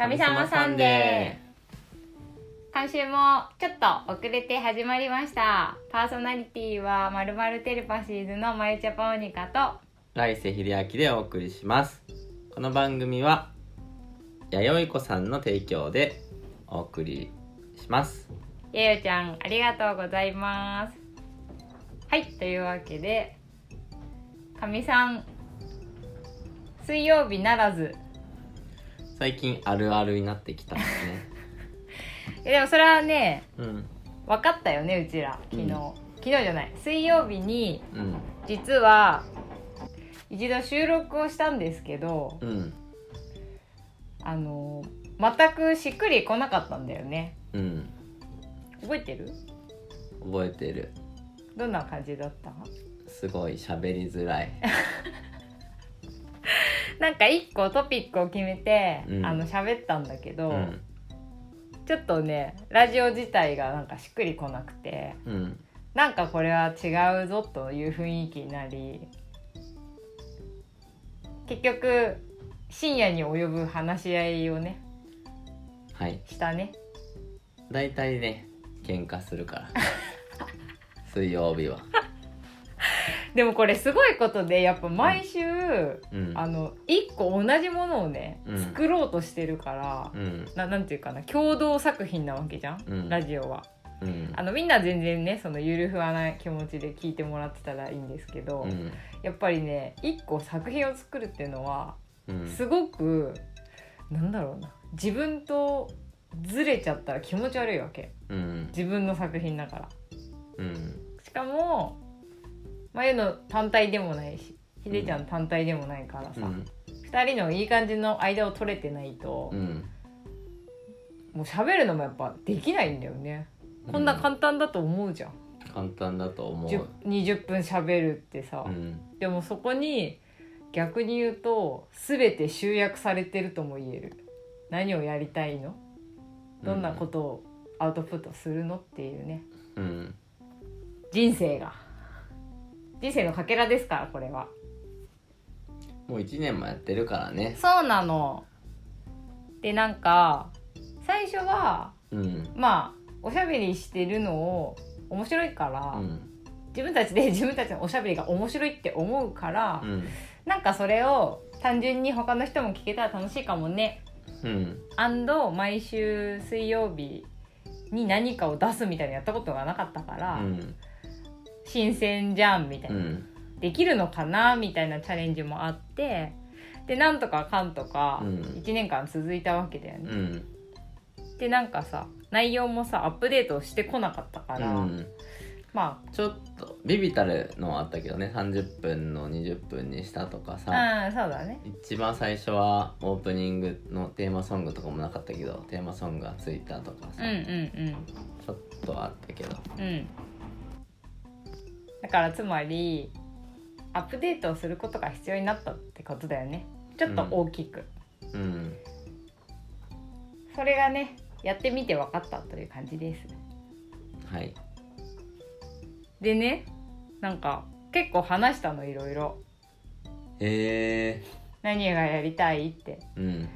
神様サンデー。今週もちょっと遅れて始まりました。パーソナリティはまるまるテレパシーズのまゆちゃぱおにかと。来世秀明でお送りします。この番組は弥生子さんの提供でお送りします。やよちゃんありがとうございます。はいというわけでかみさん水曜日ならず最近あるあるになってきたんですね。えでもそれはねうん。分かったよねうちら。昨日、うん。昨日じゃない。水曜日にうん。実は一度収録をしたんですけどうん。あの全くしっくりこなかったんだよね。うん。覚えてる？覚えてる。どんな感じだった？すごい喋りづらい なんか一個トピックを決めて、うん。あの喋ったんだけど、うん。ちょっとねラジオ自体がなんかしっくりこなくてうん。なんかこれは違うぞという雰囲気になり結局深夜に及ぶ話し合いをねはい。したね。大体ね喧嘩するから。水曜日はでもこれすごいことでやっぱ毎週、うん。あの一個同じものをね、うん。作ろうとしてるから、うん。ななんていうかな共同作品なわけじゃん、うん。ラジオは。うん。あのみんな全然ねそのゆるふわな気持ちで聞いてもらってたらいいんですけど、うん。やっぱりね一個作品を作るっていうのはうん。すごく、なんだろうな自分とずれちゃったら気持ち悪いわけ。うん。自分の作品だから。うん。しかもまゆの単体でもないしひでちゃん単体でもないからさ、うん。二人のいい感じの間を取れてないと、うん。もう喋るのもやっぱできないんだよね、こんな簡単だと思うじゃん、簡単だと思10う20分喋るってさ、うん。でもそこに逆に言うと全て集約されてるとも言える。何をやりたいの？どんなことをアウトプットするの？っていうね。うん。人生が人生のかけらですからこれは。もう1年もやってるからね。そうなの。でなんか最初はうん。まあおしゃべりしてるのを面白いから、うん。自分たちで 自分たちのおしゃべりが面白いって思うから、うん。なんかそれを単純に他の人も聞けたら楽しいかもね。うん。アンド毎週水曜日に何かを出すみたいなのやったことがなかったから、うん新鮮じゃんみたいうな、ん。できるのかな？みたいなチャレンジもあって。でなんとかかんとかうん。1年間続いたわけだよね。うん。でなんかさ内容もさアップデートしてこなかったから、うん。まちょっとビビたるのはあったけどね。30分の20分にしたとかさ。あうんそうだね。一番最初はオープニングのテーマソングとかもなかったけどテーマソングがついたとかさ、うんうんちょっとあったけど。うんうんだからつまりアップデートをすることが必要になったってことだよね。ちょっと大きく、うん。それがねやってみて分かったという感じです。はい。でねなんか結構話したのいろいろ。へえ何がやりたいって。うん。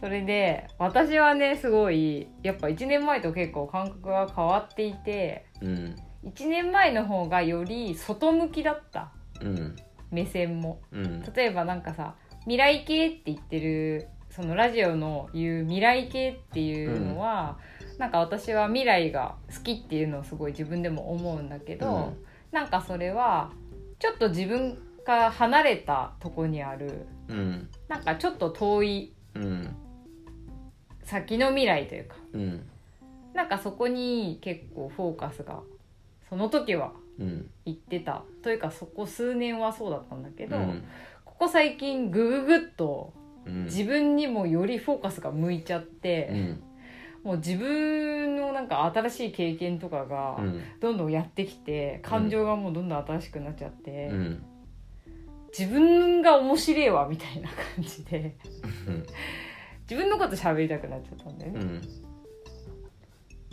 それで私はねすごいやっぱ1年前と結構感覚が変わっていて。うん1年前の方がより外向きだった。うん目線も。うん。例えばなんかさ未来系って言ってるそのラジオの言う未来系っていうのは、なんか私は未来が好きっていうのをすごい自分でも思うんだけど、うん。なんかそれはちょっと自分から離れたとこにあるうん。なんかちょっと遠いうん。先の未来というかうん。なんかそこに結構フォーカスがその時はうん。行ってた。というかそこ数年はそうだったんだけど、うん。ここ最近グググッとうん。自分にもよりフォーカスが向いちゃって、うん。もう自分のなんか新しい経験とかがうん。どんどんやってきて感情がもうどんどん新しくなっちゃって、うん。自分が面白いわみたいな感じでうん 自分のこと喋りたくなっちゃったんだよね、うん。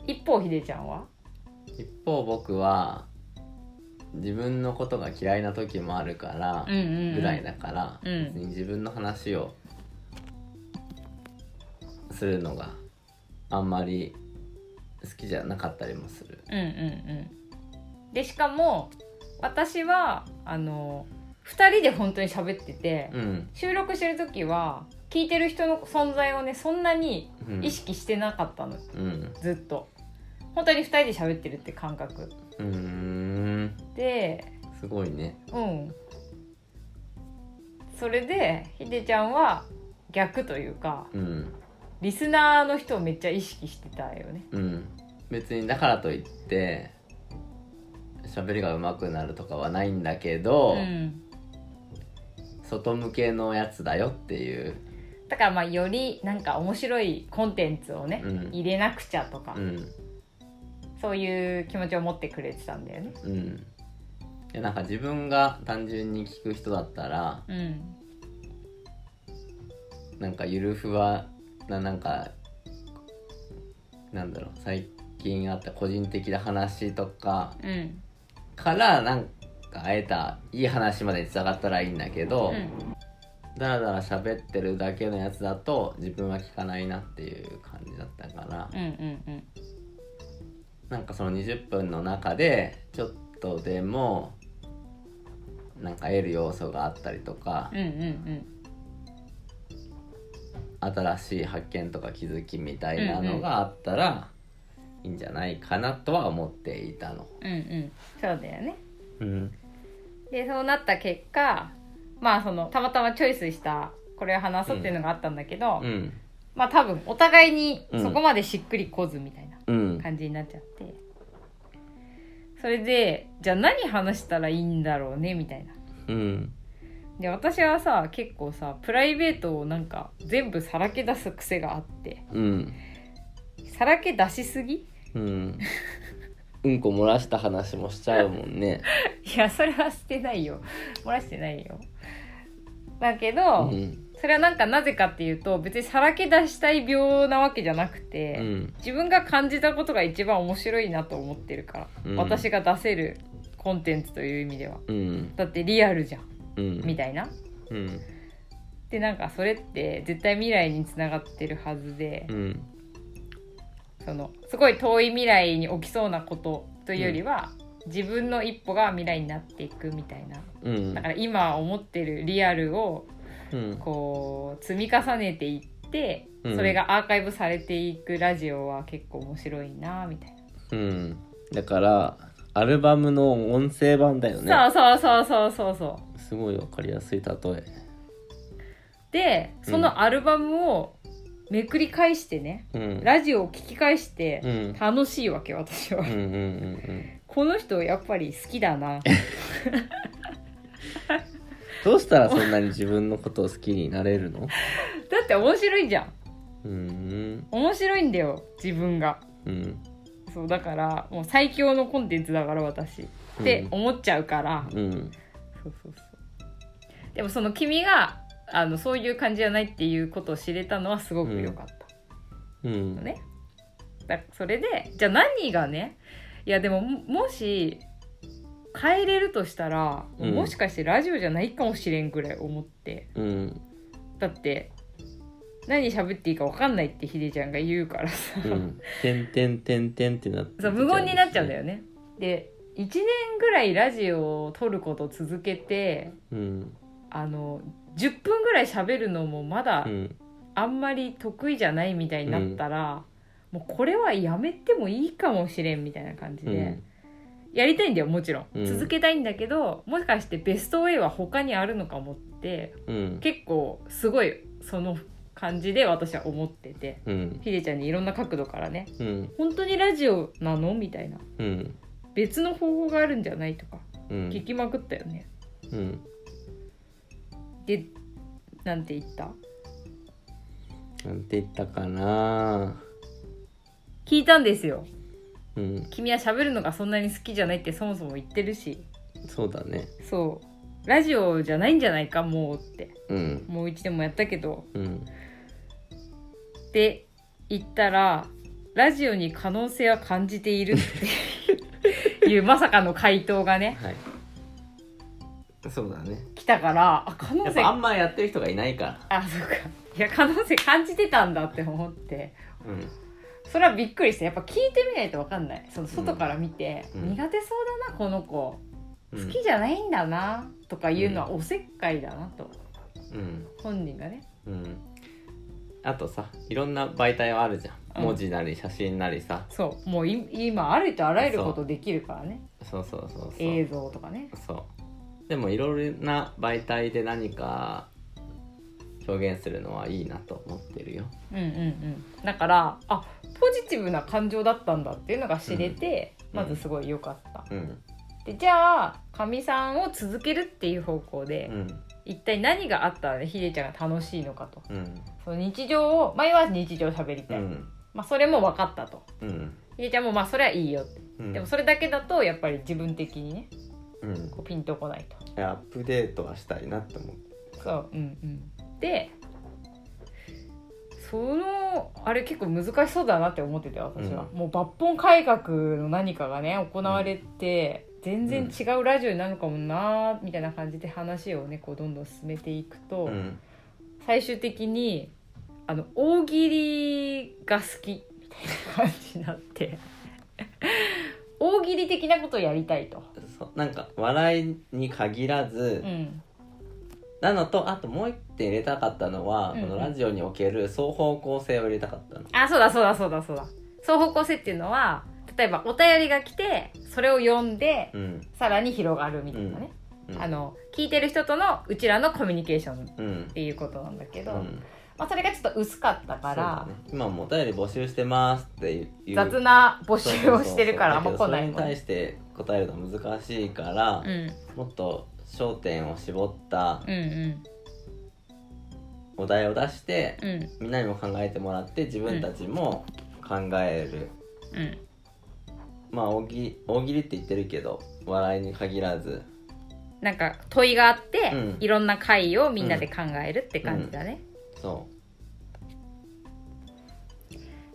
一方ひでちゃんは？一方僕は自分のことが嫌いな時もあるからうんうんうん。ぐらいだから、うん。別に自分の話をするのがあんまり好きじゃなかったりもする。うんうんうん。でしかも私はあの2人で本当に喋ってて、うん。収録してる時は聞いてる人の存在をねそんなにうん。意識してなかったの、うん。ずっと本当に2人で喋ってるって感覚。うーん。ですごいね。うん。それでひでちゃんは逆というかうん。リスナーの人をめっちゃ意識してたよね。うん。別にだからといって喋りが上手くなるとかはないんだけど、うん。外向けのやつだよっていう。だからまあよりなんか面白いコンテンツをね、うん。入れなくちゃとか、うんそういう気持ちを持ってくれてたんだよね。うん。でなんか自分が単純に聞く人だったらうん。なんかゆるふわななんかなんだろう最近あった個人的な話とかうん。からなんか会えたいい話までにつながったらいいんだけど、うん。だらだら喋ってるだけのやつだと自分は聞かないなっていう感じだったからうんうんうんなんかその20分の中でちょっとでもなんか得る要素があったりとかうんうん新しい発見とか気づきみたいなのがあったらいいんじゃないかなとは思っていたの。うんうん。うんそうだよね。うん。でそうなった結果まあそのたまたまチョイスしたこれを話そうっていうのがあったんだけど、うんまあ多分お互いにうん。そこまでしっくりこずみたいなうん。感じになっちゃって、それでじゃあ何話したらいいんだろうねみたいな。うん。で私はさ結構さプライベートをなんか全部さらけ出す癖があって。うん。さらけ出しすぎ？うん。うんこ漏らした話もしちゃうもんね。いやそれはしてないよ。漏らしてないよ。だけうど、んそれはなんかなぜかっていうと別にさらけ出したい病なわけじゃなくうて、ん。自分が感じたことが一番面白いなと思ってるから、うん。私が出せるコンテンツという意味では。うん。だってリアルじゃんうん。みたいな。うん。でなんかそれって絶対未来につながってるはずで、うん。そのすごい遠い未来に起きそうなことというよりは、自分の一歩が未来になっていくみたいな。うん。だから今思ってるリアルをうんこう積み重ねていって、うん。それがアーカイブされていくラジオは結構面白いなみたいな、うん。だからアルバムの音声版だよね。そうそうそうそうそうそう。すごいわかりやすい例え。でそのアルバムをめくり返してね、うん。ラジオを聞き返してうん。楽しいわけ私は、うんうんうん。この人やっぱり好きだな どうしたらそんなに自分のことを好きになれるの？だって面白いじゃん。うん。面白いんだよ自分が。うん。そうだからもう最強のコンテンツだから私。って思っちゃうから、うん。そうそうそう。でもその君があのそういう感じじゃないっていうことを知れたのはすごく良かった。うん。のね、だそれでじゃあ何がねいやでもももし変えれるとしたら、うん。もしかしてラジオじゃないかもしれんぐらい思って。うん。だって何喋っていいか分かんないってひでちゃんが言うからさ、うん。てんてんてんてんってなってそう無言になっちゃうんだよよね。で1年ぐらいラジオを撮ることを続けてうん。あの10分ぐらい喋るのもまだうん。あんまり得意じゃないみたいになったら、もうこれはやめてもいいかもしれんみたいな感じで、うんやりたいんだよもちろん、うん。続けたいんだけどもしかしてベストウェイは他にあるのかもってうん。結構すごいその感じで私は思っててうん。ひでちゃんにいろんな角度からねうん。本当にラジオなのみたいなうん。別の方法があるんじゃないとかうん。聞きまくったよね、うん。でなんて言った？なんて言ったかな。聞いたんですようん。君は喋るのがそんなに好きじゃないってそもそも言ってるし。そうだね。そう。ラジオじゃないんじゃないかもうって。うん。もう一でもやったけど。うん。って言ったらラジオに可能性は感じているっていう まさかの回答がねはい。そうだね。来たからあ可能性。あんまやってる人がいないから。あそうか。いや可能性感じてたんだって思って。うんそれはびっくりしてやっぱ聞いてみないと分かんない。その外から見て、うん。苦手そうだなこの子。うん。好きじゃないんだなとかいうのはおせっかいだなと。うん。本人がね。うん。あとさいろんな媒体はあるじゃうん。ん文字なり写真なりさ、そう。もうい今ありとあらゆることできるからね。そうそうそうそう。映像とかね。そう。でもいろいろな媒体で何か表現するのはいいなと思ってるよ。うんうんうん。だからあポジティブな感情だったんだっていうのが知れて、うん。まずすごい良かった、うん。でじゃあかみさんを続けるっていう方向で、うん。一体何があったらね？ひでちゃんが楽しいのかと。うん。その日常を前は日常喋りたい、うん。まあ、それも分かったと。うん。ひでちゃんもまあそれはいいよでもそれだけだとやっぱり自分的にねうん。こうピンとこないと。アップデートはしたいなって思う。そううんうん。でそのあれ結構難しそうだなって思ってて私は、うもう抜本改革の何かがね行われて、全然違うラジオになるのかもなみたいな感じで話をねこうどんどん進めていくと、うん。最終的にあの大喜利が好きみたいな感じになって 大喜利的なことをやりたいと。そうなんか笑いに限らず、うんなのとあともう一点入れたかったのは、うんうん。このラジオにおける双方向性を入れたかったの。あそうだそうだそうだそうだ。双方向性っていうのは例えばお便りが来てそれを読んでうん。さらに広がるみたいなね、うん。あの聞いてる人とのうちらのコミュニケーションっうん。ていうことなんだけど、うん。まあ、それがちょっと薄かったから、ね、今もお便り募集してますっていう雑な募集をしてるからあんま来ないそれに対して答えるのは難しいから、うん。もっと焦点を絞ったうんうん。お題を出して、うん。みんなにも考えてもらって自分たちも考える、うん。まあ大喜利大喜利って言ってるけど笑いに限らず。なんか問いがあって、うん。いろんな回をみんなで考えるって感じだね、そ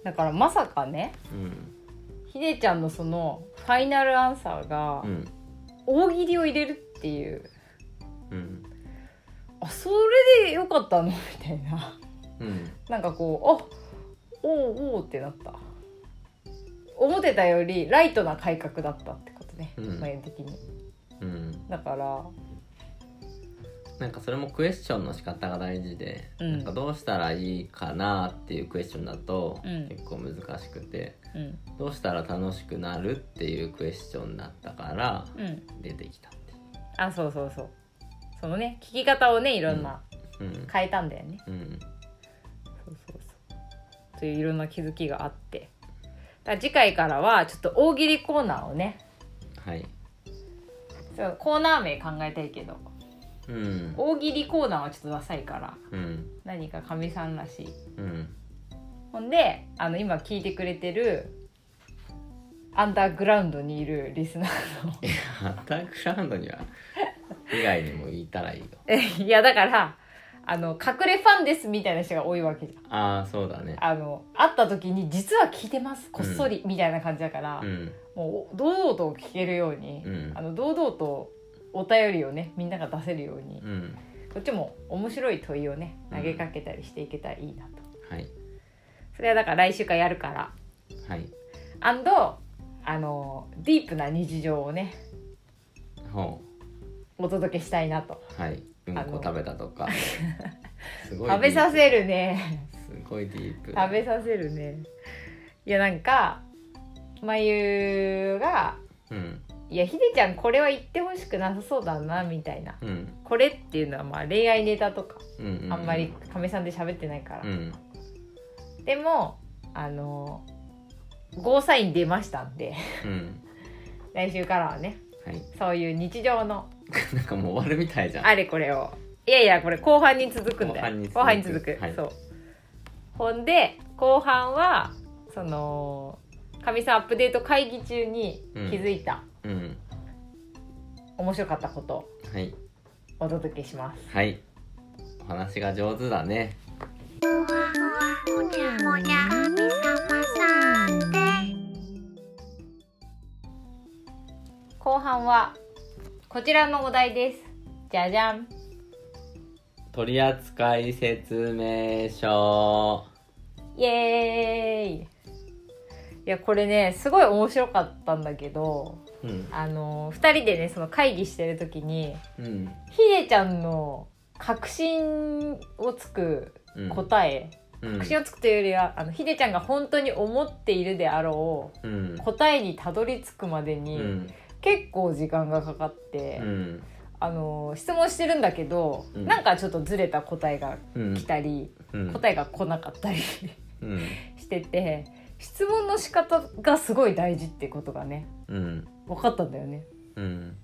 だからまさかねううん。ひでちゃんのそのファイナルアンサーがうん。大喜利を入れるっていう。うん。あそれでよかったの？みたいな。うん。なんかこうあおうおうってなった。思ってたよりライトな改革だったってことね、うん。前的に。うん。だから。なんかそれもクエスチョンの仕方が大事で、うん。なんかどうしたらいいかなっていうクエスチョンだとうん。結構難しくて、うん。どうしたら楽しくなるっていうクエスチョンだったからうん。出てきたあそうそうそう。そのね聞き方をねいろんなうん。変えたんだよね、うん。そうそうそう。といういろんな気づきがあって。だ次回からはちょっと大喜利コーナーをね。はい。そうコーナー名考えたいけど。うん。大喜利コーナーはちょっとダサいから。うん。何かかみさんらしい。うん。ほんであの今聞いてくれてるアンダーグラウンドにいるリスナーの。いやアンダーグラウンドには以外にも言ったらいいよ。えいやだからあの隠れファンですみたいな人が多いわけじゃん。ああそうだね。あの会った時に実は聞いてます。こっそりみたいな感じだから、うん。もう堂々と聞けるように、うん。あの堂々とお便りをねみんなが出せるように、うん。こっちも面白い問いをねうん。投げかけたりしていけたらいいなと、はい。それはだから来週からやるから。はい。アンドあのディープな日常をねほお届けしたいなと。うはい。うんあのこ食べたとか。すごい 食べさせるね。すごいディープ。食べさせるね。いやなんかまゆがうん「いやひでちゃんこれは言ってほしくなさそうだな」みたいな。うん。これっていうのはまあ恋愛ネタとかうんうあんまりかみさんで喋ってないから、うん。でもあのゴーサイン出ましたんで。うん。来週からはね。はい。そういう日常の。なんかもう終わるみたいじゃん。あれこれを。いやいやこれ後半に続くんだよ。後半に続く。後半に続く。はい。そう。ほんで後半はそのかみさんアップデート会議中に気づいた、うん。面白かったこと。をはい。お届けします。はい。お話が上手だね。もじゃもじゃ後半はこちらのお題です。じゃじゃん。取扱説明書。イエーイ。いやこれねすごい面白かったんだけどうん。あの2人でねその会議してる時にうん。ひでちゃんの確信をつくうん。答え、うん。確信をつくというよりはあのひでちゃんが本当に思っているであろう答えにたどり着くまでに、うん結構時間がかかって、うんあの質問してるんだけど、うん。なんかちょっとずれた答えがうん。来たり、うん。答えが来なかったりうん。してて質問の仕方がすごい大事ってことがねうん。分かったんだよね。うん。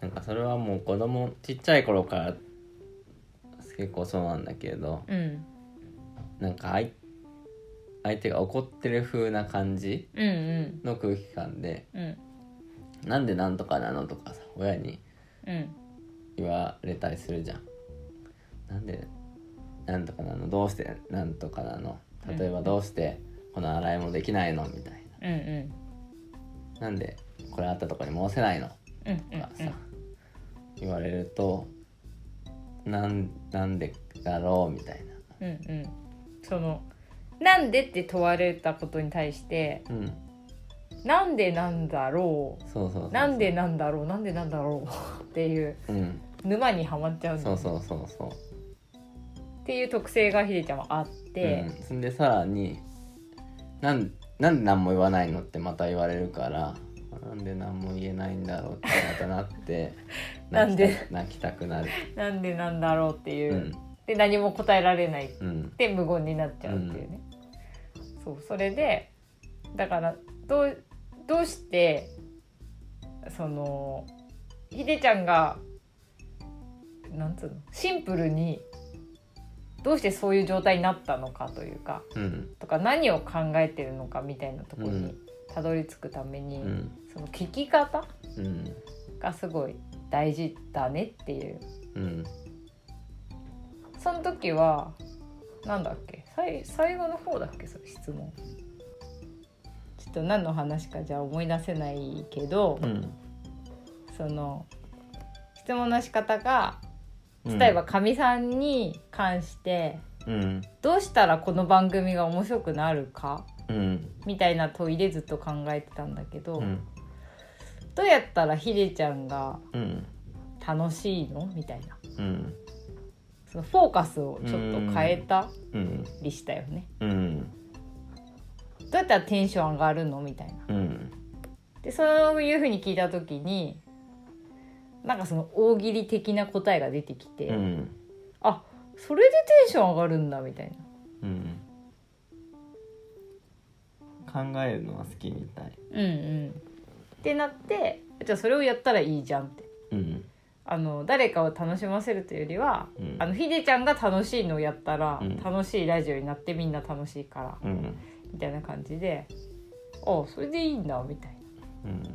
なんかそれはもう子供ちっちゃい頃から結構そうなんだけどうん、なんか相相手が怒ってる風な感じうんうん。の空気感でうん「なんでなんとかなの?」とかさ親にうん。言われたりするじゃん。なんでなんとかなの？どうしてなんとかなの？例えばどうしてこの洗い物できないの？みたいうんうん。な。なんでこれあったとこに戻せないの？うんとかさ、言われるとなんなんでだろう？みたいうんうん。そのなんでって問われたことに対してな。うんなんでなんだろそうそうそうう。なんでなんだろう。なんでなんだろう。っていう。うん。沼にはまっちゃうんそうそうそうそう。っていう特性がひでちゃんはあって、うん、そんでさらになんなんで何も言わないのってまた言われるからなんで何も言えないんだろうってまたなって なんで？泣きたくなる。なんでなんだろうっていう。う、ん。で何も答えられない。うん。で無言になっちゃうっていうね、そうそれでだからどうどうしてそのひでちゃんがなんつうのシンプルにどうしてそういう状態になったのかというかうん。とか何を考えてるのかみたいなところにうん。たどり着くために、うん。その聞き方うん。がすごい大事だねっていう。うん。その時はなんだっけ最最後の方だっけそれ質問と何の話かじゃあ思い出せないけど、うん。その質問の仕方がうん。例えばかみさんに関して、うん。どうしたらこの番組が面白くなるかうん。みたいな問いでずっと考えてたんだけど、うん。どうやったらひでちゃんがうん。楽しいの？みたいな。うん。そのフォーカスをちょっと変えたうん。りしたよね。うんどうやったらテンション上がるの？みたいな。うん。でそういうふうに聞いた時になんかその大喜利的な答えが出てきて、うん。あそれでテンション上がるんだみたいな。うん。考えるのは好きみたい。うんうん。ってなってじゃあそれをやったらいいじゃんって。うん。あの誰かを楽しませるというよりは、うん。あのひでちゃんが楽しいのをやったら、うん。楽しいラジオになってみんな楽しいから。うんみたいな感じであそれでいいんだみたいうんな。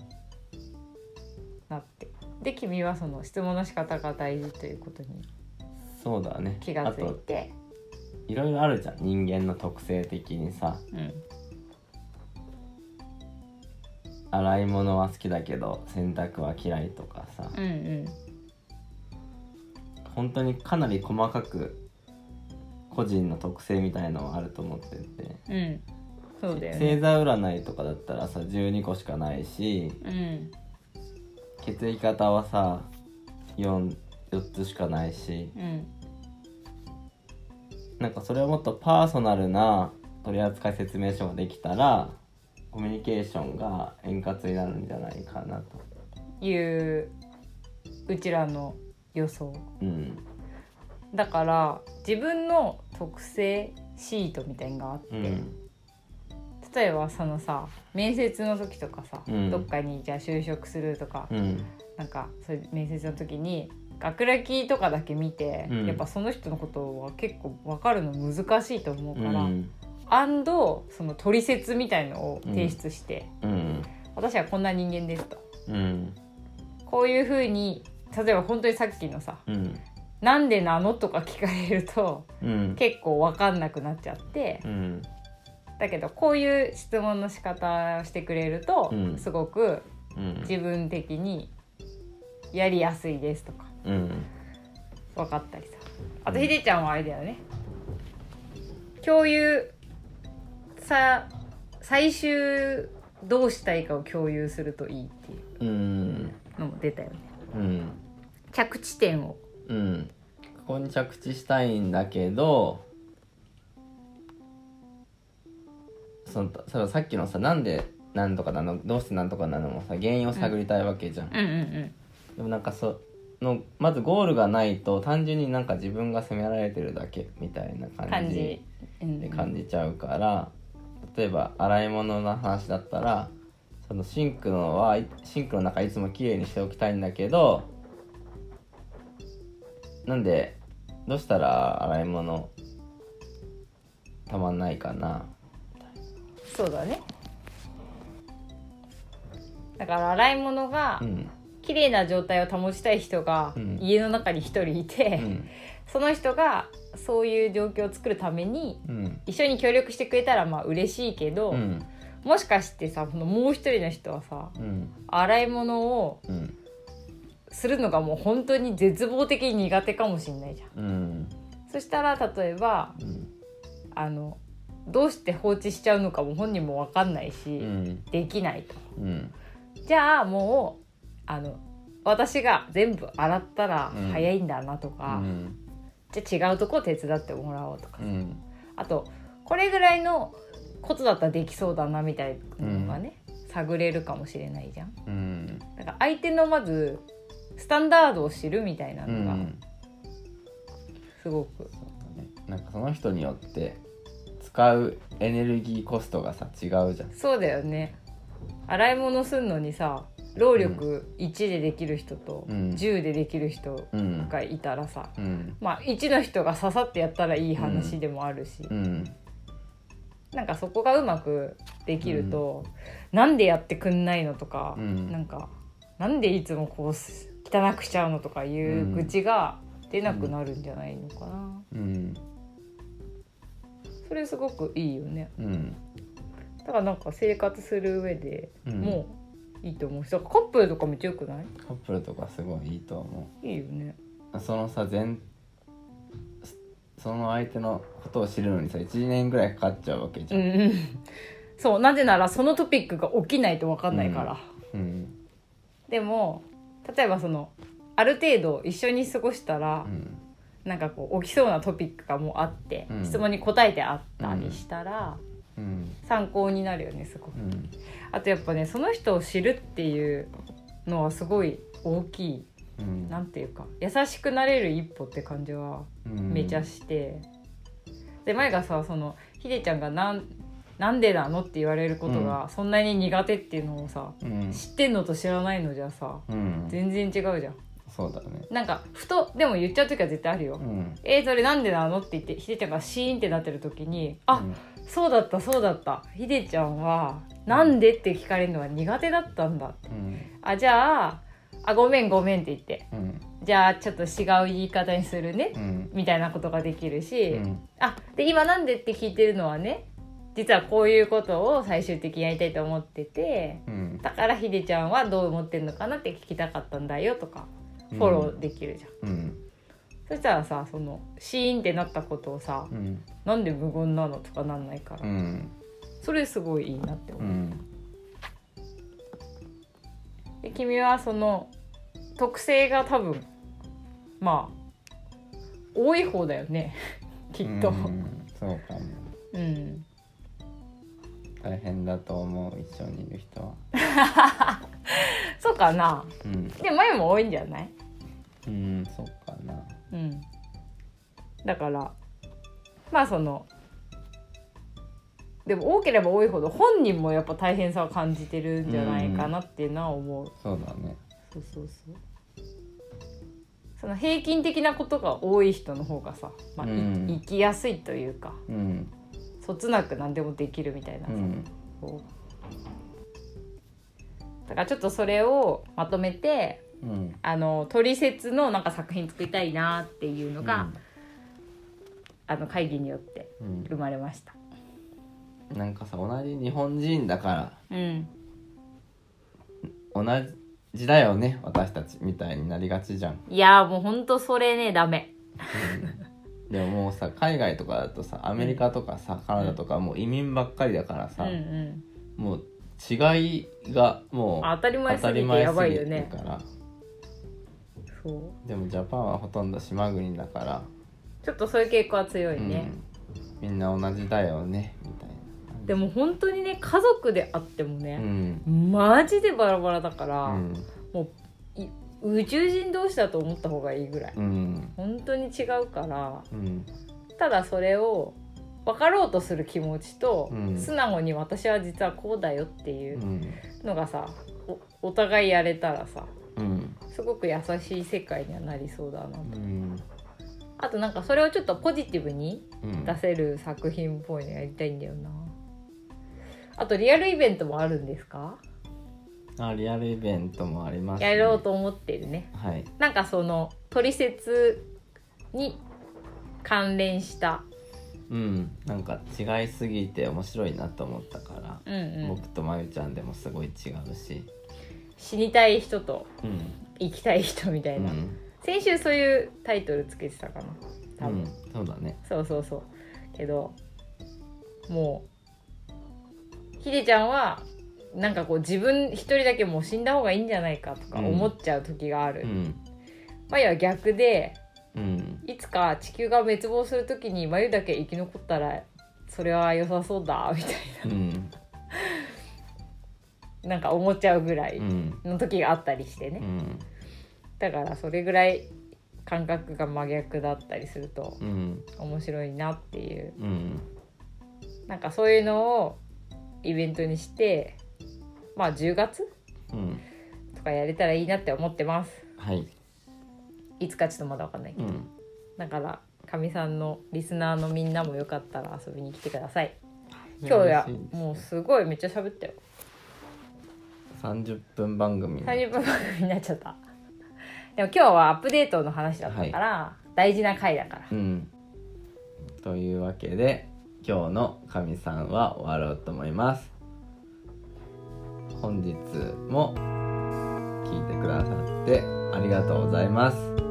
なって。で君はその質問の仕方が大事ということにそうだね。気がついて。いろいろあるじゃん。人間の特性的にさ。うん。洗い物は好きだけど洗濯は嫌いとかさ。うんうん。本当にかなり細かく個人の特性みたいのはあると思ってて。うんそうだよね。星座占いとかだったらさ12個しかないしうん。血液型はさ 4, 4つしかないしうん。なんかそれをもっとパーソナルな取扱説明書ができたらコミュニケーションが円滑になるんじゃないかなと。いううちらの予想。うん。だから自分の特性シートみたいのがあって、うん例えばそのさ面接の時とかさ、うん。どっかにじゃあ就職するとか、うん。なんかそういう面接の時に学歴とかだけ見て、うん。やっぱその人のことは結構分かるの難しいと思ううから、ん。アンドその取説みたいのを提出して、うん。私はこんな人間ですと。うん。こういうふうに例えば本当にさっきのさうん「なんでなの?」とか聞かれるとうん。結構分かんなくなっちゃってうんだけどこういう質問の仕方をしてくれると、うん。すごくうん。自分的にやりやすいですとか。うん。分かったりさ。あとひでちゃんはあれだよね。共有さ最終どうしたいかを共有するといいっていううん。のも出たよね。うん。着地点を。うん。ここに着地したいんだけどそのさっきのさなんでなんとかなのどうしてなんとかなのもさ原因を探りたいわけじゃん、うん。うんでもなんかそのまずゴールがないと単純になんか自分が責められてるだけみたいなうん感じで感じちゃうから例えば洗い物の話だったらそのシンクのはシンクの中いつもきれいにしておきたいんだけどなんでどうしたら洗い物たまんないかなそうだね。だから洗い物がうん。綺麗な状態を保ちたい人がうん。家の中に一人いて、うん。その人がそういう状況を作るためにうん。一緒に協力してくれたらまあ嬉しいけど、うん。もしかしてさこのもう一人の人はさうん。洗い物をうん。するのがもう本当に絶望的に苦手かもしれないじゃん。うん。そしたら例えばうん。あのどうして放置しちゃうのかも本人も分かんないし、うん。できないと。うん。じゃあもうあの私が全部洗ったらうん。早いんだなとうか、ん。じゃあ違うとこ手伝ってもらおうとか、うん。あとこれぐらいのことだったらできそうだなみたいなのがね、探れるかもしれないじゃん。うん。だから相手のまずスタンダードを知るみたいなうのがん。すごく、なんかその人によって使うエネルギーコストがさ違うじゃん。そうだよね。洗い物するのにさ労力1でできる人とうん。10でできる人うんがいたらさ、うん。まあ1の人が刺さってやったらいい話でもあるし、うん。なんかそこがうまくできると、なんでやってくんないのとか、うん。なんかなんでいつもこうす汚くしちゃうのとかいう愚痴が出なくなるんじゃないのかな、うんそれすごくいいよね。うん。だからなんか生活する上でうん。もういいと思うしだからカップルとかめっちゃよくない？カップルとかすごいいいと思いいよね。うそのさ全その相手のことを知るのにさ1年ぐらいかかっちゃうわけじゃん。うん。う んそうなぜならそのトピックが起きないと分かんないから、うん。でも例えばそのある程度一緒に過ごしたらう、んなんかこう起きそうなトピックがもうあって、うん。質問に答えてあったりしたら、うん。参考になるよねすごく。うん。あとやっぱねその人を知るっていうのはすごい大きいうん。なんていうか優しくなれる一歩って感じはうん。めちゃして、で前がさそのひでちゃんがなんなんでなのって言われることがそんなに苦手っていうのをさ、うん。知ってんのと知らないのじゃさうん。全然違うじゃんそうだね。なんかふとでも言っちゃう時は絶対あるよ、うん。えー、それなんでなのって言ってひでちゃんがシーンってなってる時にあ、そうだったそうだった。ひでちゃんはなんでって聞かれるのは苦手だったんだって。うん。あじゃああごめんごめんって言って。うん。じゃあちょっと違う言い方にするねうん。みたいなことができるし、うん。あで今なんでって聞いてるのはね実はこういうことを最終的にやりたいと思っててうん。だからひでちゃんはどう思ってんのかなって聞きたかったんだよとかフォローできるじゃん、うん。そしたらさそのシーンってなったことをさうん。なんで無言なのとかなんないから、うん。それすごいいいなって思う、うん。で君はその特性が多分まあ多い方だよね。きっと。うん。そうかも。うん。大変だと思う一緒にいる人は そうかな。うん。でも前も多いんじゃない？うんそうかな。うん。だからまあそのでも多ければ多いほど本人もやっぱ大変さを感じてるんじゃないかなっていうのは思う、そうだね。そうそうそう。その平均的なことが多い人の方がさ、まあいうん。生きやすいというか。うん。そつなく何でもできるみたいなさ、うん。こうだからちょっとそれをまとめてうん。あのトリセツのなんか作品作りたいなっていうのが、あの会議によってうん。生まれました。なんかさ同じ日本人だからうん、同じだよね私たちみたいになりがちじゃん、いやもうほんとそれねダメ。うん、でももうさ海外とかだとさアメリカとかさ、カナダとかもう移民ばっかりだからうんさ、うん。もう違いがもう当たり前すぎてやばいよねるから。そう。でもジャパンはほとんど島国だから、ちょっとそういう傾向は強いね、うん、みんな同じだよね。みたいなでも本当にね家族であってもうね、ん。マジでバラバラだから、うん。もうい宇宙人同士だと思った方がいいぐらい。うん。本当に違うからうん。ただそれを分かろうとする気持ちと、うん。素直に私は実はこうだよっていううん。のがさおお互いやれたらさうん。すごく優しい世界にはなりそうだなと。うん。あとなんかそれをちょっとポジティブにうん。出せる作品っぽいのやりたいんだよな。あとリアルイベントもあるんですか？あリアルイベントもあります、ね、やろうと思ってるね。はい。なんかその取説に関連したうん。なんか違いすぎて面白いなと思ったから、うんうん。僕とまゆちゃんでもすごい違うし。死にたい人とうん。生きたい人みたいな、うん、先週そういうタイトルつけてたかな多分、うん、そうだね。そうそうそう。けどもうひでちゃんはなんかこう自分一人だけもう死んだ方がいいんじゃないかとか思っちゃう時がある、うん。まゆは逆でうん。いつか地球が滅亡する時にまゆだけ生き残ったらそれは良さそうだみたいうん。ななんか思っちゃうぐらいうんの時があったりしてね、うん。だからそれぐらい感覚が真逆だったりするとうん面白いなっていう。うん。なんかそういうのをイベントにしてまあ10月うん。とかやれたらいいなって思ってます。はいいつかちょっとまだ分かんないけど、うん。だからかみさんのリスナーのみんなもよかったら遊びに来てください。今日やもうすごいめっちゃ喋ったよ。30分番組30分番組になっちゃった。でも今日はアップデートの話だったから、大事な回だから。うん。というわけで今日のかみさんは終わろうと思います。本日も聞いてくださってありがとうございます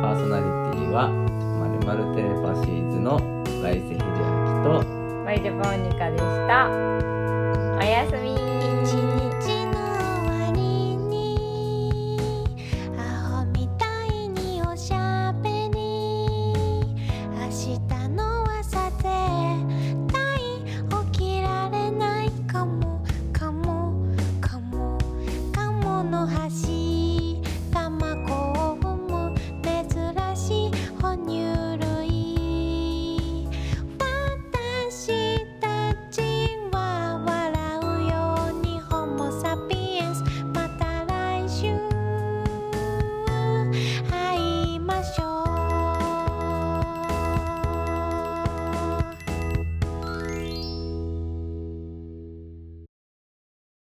パーソナリティはまるまるテレパシーズの来世秀明と。マイジャパンニカでした。おやすみ一日